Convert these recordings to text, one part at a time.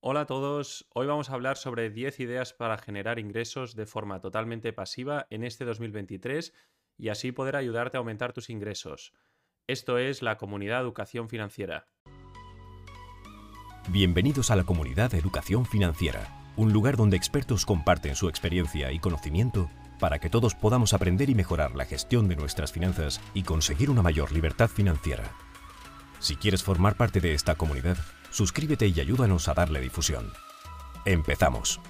Hola a todos, hoy vamos a hablar sobre 10 ideas para generar ingresos de forma totalmente pasiva en este 2023 y así poder ayudarte a aumentar tus ingresos. Esto es la comunidad Educación Financiera. Bienvenidos a la comunidad Educación Financiera, un lugar donde expertos comparten su experiencia y conocimiento para que todos podamos aprender y mejorar la gestión de nuestras finanzas y conseguir una mayor libertad financiera. Si quieres formar parte de esta comunidad, suscríbete y ayúdanos a darle difusión. Empezamos.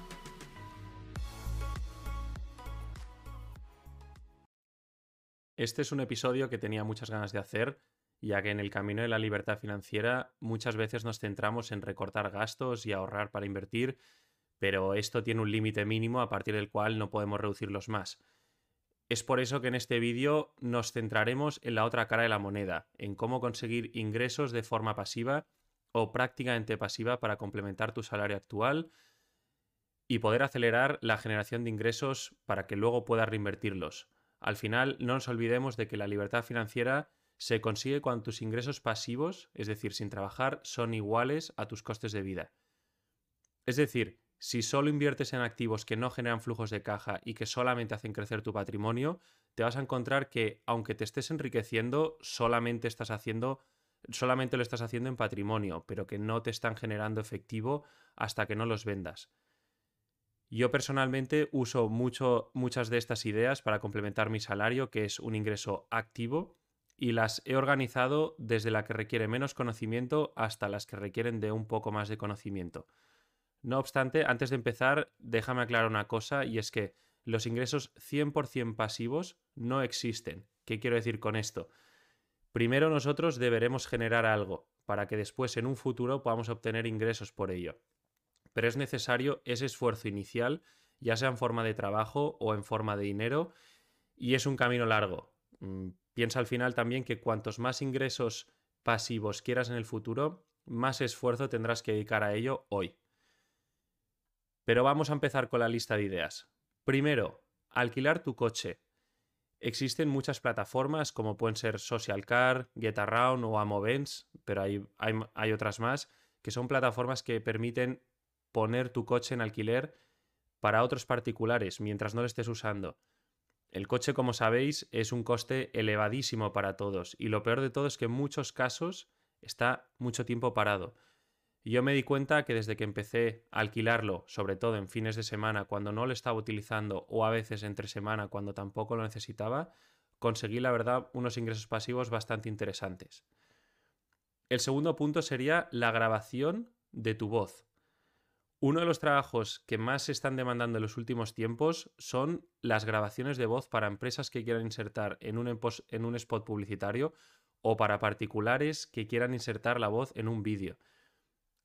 Este es un episodio que tenía muchas ganas de hacer, ya que en el camino de la libertad financiera muchas veces nos centramos en recortar gastos y ahorrar para invertir, pero esto tiene un límite mínimo a partir del cual no podemos reducirlos más. Es por eso que en este vídeo nos centraremos en la otra cara de la moneda, en cómo conseguir ingresos de forma pasiva o prácticamente pasiva para complementar tu salario actual y poder acelerar la generación de ingresos para que luego puedas reinvertirlos. Al final, no nos olvidemos de que la libertad financiera se consigue cuando tus ingresos pasivos, es decir, sin trabajar, son iguales a tus costes de vida. Es decir, si solo inviertes en activos que no generan flujos de caja y que solamente hacen crecer tu patrimonio, te vas a encontrar que, aunque te estés enriqueciendo, solamente estás haciendo solamente lo estás haciendo en patrimonio, pero que no te están generando efectivo hasta que no los vendas. Yo personalmente uso mucho, muchas de estas ideas para complementar mi salario, que es un ingreso activo, y las he organizado desde la que requiere menos conocimiento hasta las que requieren de un poco más de conocimiento. No obstante, antes de empezar, déjame aclarar una cosa, y es que los ingresos 100% pasivos no existen. ¿Qué quiero decir con esto? Primero nosotros deberemos generar algo para que después en un futuro podamos obtener ingresos por ello. Pero es necesario ese esfuerzo inicial, ya sea en forma de trabajo o en forma de dinero, y es un camino largo. Mm, piensa al final también que cuantos más ingresos pasivos quieras en el futuro, más esfuerzo tendrás que dedicar a ello hoy. Pero vamos a empezar con la lista de ideas. Primero, alquilar tu coche. Existen muchas plataformas como pueden ser Social Car, GetAround o Amovens, pero hay, hay, otras más, que son plataformas que permiten poner tu coche en alquiler para otros particulares mientras no lo estés usando. El coche, como sabéis, es un coste elevadísimo para todos y lo peor de todo es que en muchos casos está mucho tiempo parado. Y yo me di cuenta que desde que empecé a alquilarlo, sobre todo en fines de semana cuando no lo estaba utilizando o a veces entre semana cuando tampoco lo necesitaba, conseguí la verdad unos ingresos pasivos bastante interesantes. El segundo punto sería la grabación de tu voz. Uno de los trabajos que más se están demandando en los últimos tiempos son las grabaciones de voz para empresas que quieran insertar en un, en un spot publicitario o para particulares que quieran insertar la voz en un vídeo.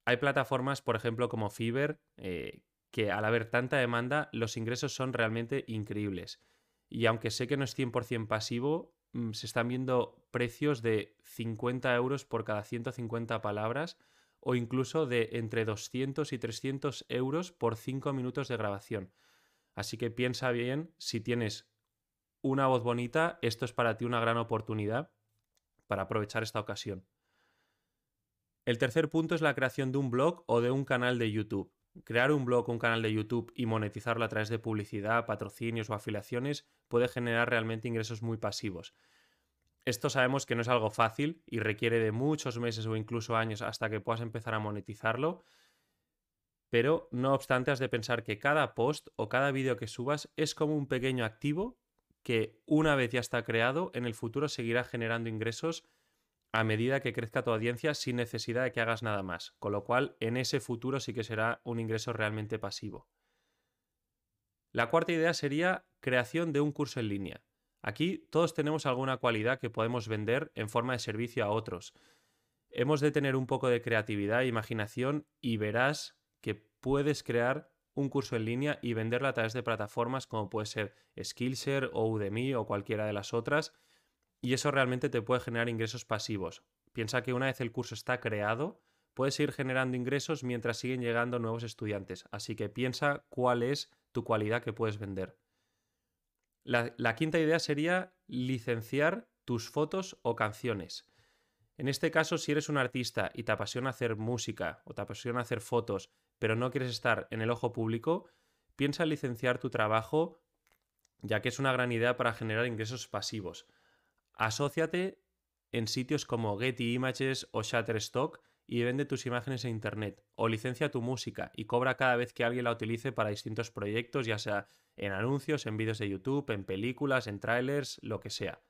Hay plataformas, por ejemplo, como Fiverr, eh, que al haber tanta demanda, los ingresos son realmente increíbles. Y aunque sé que no es 100% pasivo, mm, se están viendo precios de 50 euros por cada 150 palabras o incluso de entre 200 y 300 euros por 5 minutos de grabación. Así que piensa bien, si tienes una voz bonita, esto es para ti una gran oportunidad para aprovechar esta ocasión. El tercer punto es la creación de un blog o de un canal de YouTube. Crear un blog o un canal de YouTube y monetizarlo a través de publicidad, patrocinios o afiliaciones puede generar realmente ingresos muy pasivos. Esto sabemos que no es algo fácil y requiere de muchos meses o incluso años hasta que puedas empezar a monetizarlo, pero no obstante has de pensar que cada post o cada vídeo que subas es como un pequeño activo que una vez ya está creado, en el futuro seguirá generando ingresos a medida que crezca tu audiencia sin necesidad de que hagas nada más, con lo cual en ese futuro sí que será un ingreso realmente pasivo. La cuarta idea sería creación de un curso en línea. Aquí todos tenemos alguna cualidad que podemos vender en forma de servicio a otros. Hemos de tener un poco de creatividad e imaginación y verás que puedes crear un curso en línea y venderlo a través de plataformas como puede ser Skillshare o Udemy o cualquiera de las otras y eso realmente te puede generar ingresos pasivos. Piensa que una vez el curso está creado, puedes ir generando ingresos mientras siguen llegando nuevos estudiantes. Así que piensa cuál es tu cualidad que puedes vender. La, quinta idea sería licenciar tus fotos o canciones. En este caso, si eres un artista y te apasiona hacer música o te apasiona hacer fotos, pero no quieres estar en el ojo público, piensa en licenciar tu trabajo, ya que es una gran idea para generar ingresos pasivos. Asociate en sitios como Getty Images o Shutterstock y vende tus imágenes en Internet. O licencia tu música y cobra cada vez que alguien la utilice para distintos proyectos, ya sea en anuncios, en vídeos de YouTube, en películas, en trailers, lo que sea.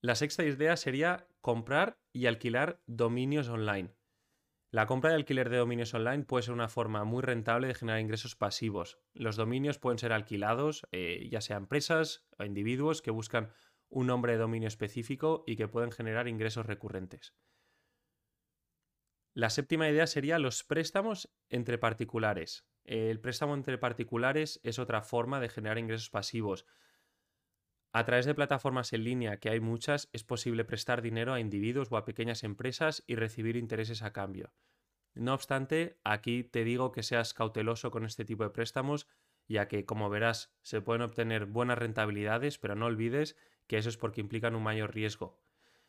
La sexta idea sería comprar y alquilar dominios online. La compra y alquiler de dominios online puede ser una forma muy rentable de generar ingresos pasivos. Los dominios pueden ser alquilados, eh, ya sea empresas o individuos que buscan un nombre de dominio específico y que pueden generar ingresos recurrentes. La séptima idea sería los préstamos entre particulares. El préstamo entre particulares es otra forma de generar ingresos pasivos. A través de plataformas en línea, que hay muchas, es posible prestar dinero a individuos o a pequeñas empresas y recibir intereses a cambio. No obstante, aquí te digo que seas cauteloso con este tipo de préstamos, ya que, como verás, se pueden obtener buenas rentabilidades, pero no olvides que eso es porque implican un mayor riesgo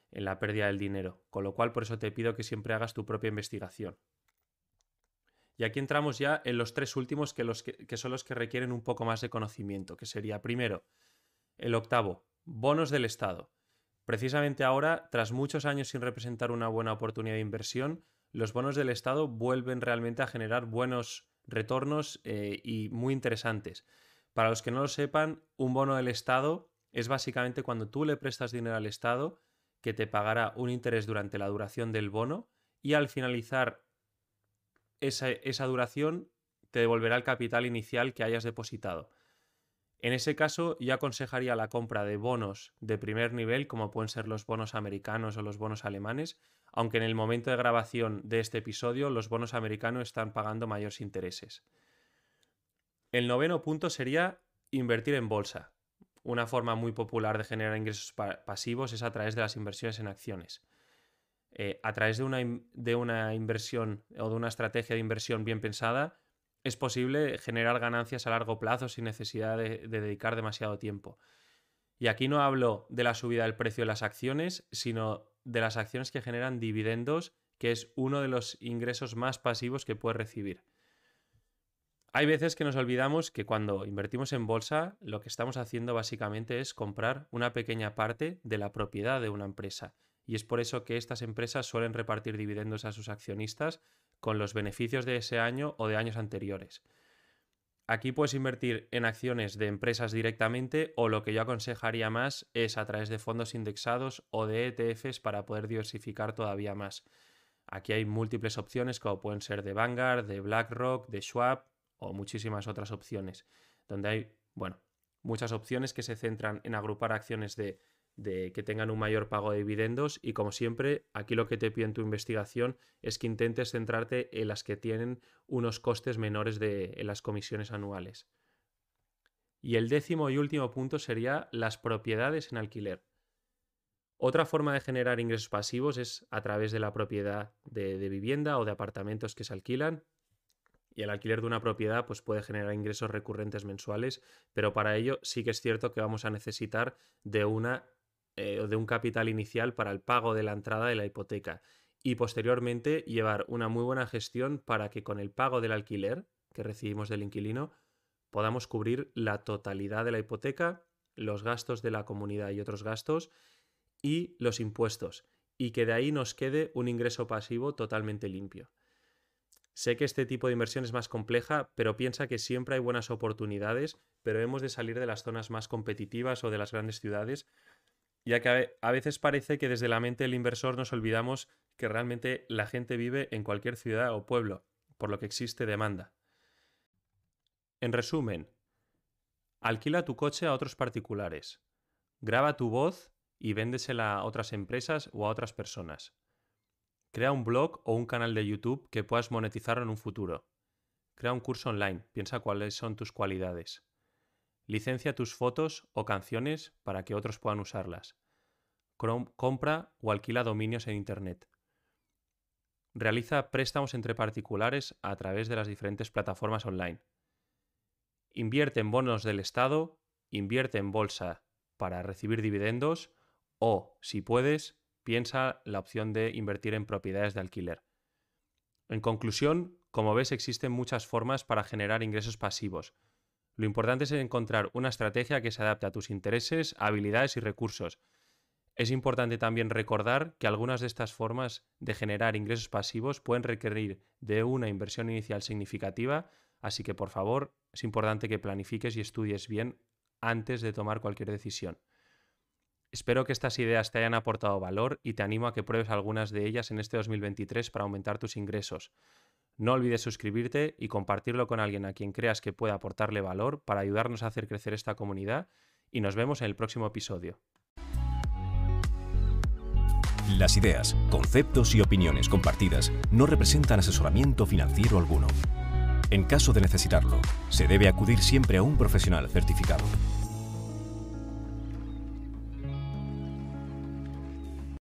en la pérdida del dinero, con lo cual por eso te pido que siempre hagas tu propia investigación. Y aquí entramos ya en los tres últimos que, los que son los que requieren un poco más de conocimiento, que sería primero, el octavo, bonos del Estado. Precisamente ahora, tras muchos años sin representar una buena oportunidad de inversión, los bonos del Estado vuelven realmente a generar buenos retornos eh, y muy interesantes. Para los que no lo sepan, un bono del Estado es básicamente cuando tú le prestas dinero al Estado que te pagará un interés durante la duración del bono y al finalizar esa, esa duración te devolverá el capital inicial que hayas depositado. En ese caso, yo aconsejaría la compra de bonos de primer nivel, como pueden ser los bonos americanos o los bonos alemanes, aunque en el momento de grabación de este episodio los bonos americanos están pagando mayores intereses. El noveno punto sería invertir en bolsa. Una forma muy popular de generar ingresos pasivos es a través de las inversiones en acciones. Eh, a través de una, de una inversión o de una estrategia de inversión bien pensada, es posible generar ganancias a largo plazo sin necesidad de, dedicar demasiado tiempo. Y aquí no hablo de la subida del precio de las acciones, sino de las acciones que generan dividendos, que es uno de los ingresos más pasivos que puedes recibir. Hay veces que nos olvidamos que cuando invertimos en bolsa, lo que estamos haciendo básicamente es comprar una pequeña parte de la propiedad de una empresa. Y es por eso que estas empresas suelen repartir dividendos a sus accionistas con los beneficios de ese año o de años anteriores. Aquí puedes invertir en acciones de empresas directamente o lo que yo aconsejaría más es a través de fondos indexados o de ETFs para poder diversificar todavía más. Aquí hay múltiples opciones como pueden ser de Vanguard, de BlackRock, de Schwab o muchísimas otras opciones, donde hay, bueno, muchas opciones que se centran en agrupar acciones de de que tengan un mayor pago de dividendos y como siempre, aquí lo que te pido en tu investigación es que intentes centrarte en las que tienen unos costes menores de, en las comisiones anuales. Y el décimo y último punto sería las propiedades en alquiler. Otra forma de generar ingresos pasivos es a través de la propiedad de, de, vivienda o de apartamentos que se alquilan. Y el alquiler de una propiedad pues, puede generar ingresos recurrentes mensuales, pero para ello sí que es cierto que vamos a necesitar de una eh, de un capital inicial para el pago de la entrada de la hipoteca y posteriormente llevar una muy buena gestión para que con el pago del alquiler que recibimos del inquilino podamos cubrir la totalidad de la hipoteca, los gastos de la comunidad y otros gastos y los impuestos y que de ahí nos quede un ingreso pasivo totalmente limpio. Sé que este tipo de inversión es más compleja, pero piensa que siempre hay buenas oportunidades, pero hemos de salir de las zonas más competitivas o de las grandes ciudades ya que a veces parece que desde la mente del inversor nos olvidamos que realmente la gente vive en cualquier ciudad o pueblo, por lo que existe demanda. En resumen, alquila tu coche a otros particulares, graba tu voz y véndesela a otras empresas o a otras personas. Crea un blog o un canal de YouTube que puedas monetizar en un futuro. Crea un curso online, piensa cuáles son tus cualidades. Licencia tus fotos o canciones para que otros puedan usarlas. compra o alquila dominios en Internet. Realiza préstamos entre particulares a través de las diferentes plataformas online. Invierte en bonos del Estado, invierte en bolsa para recibir dividendos o, si puedes, piensa la opción de invertir en propiedades de alquiler. En conclusión, como ves, existen muchas formas para generar ingresos pasivos. Lo importante es encontrar una estrategia que se adapte a tus intereses, habilidades y recursos. Es importante también recordar que algunas de estas formas de generar ingresos pasivos pueden requerir de una inversión inicial significativa, así que por favor es importante que planifiques y estudies bien antes de tomar cualquier decisión. Espero que estas ideas te hayan aportado valor y te animo a que pruebes algunas de ellas en este 2023 para aumentar tus ingresos. No olvides suscribirte y compartirlo con alguien a quien creas que pueda aportarle valor para ayudarnos a hacer crecer esta comunidad y nos vemos en el próximo episodio. Las ideas, conceptos y opiniones compartidas no representan asesoramiento financiero alguno. En caso de necesitarlo, se debe acudir siempre a un profesional certificado.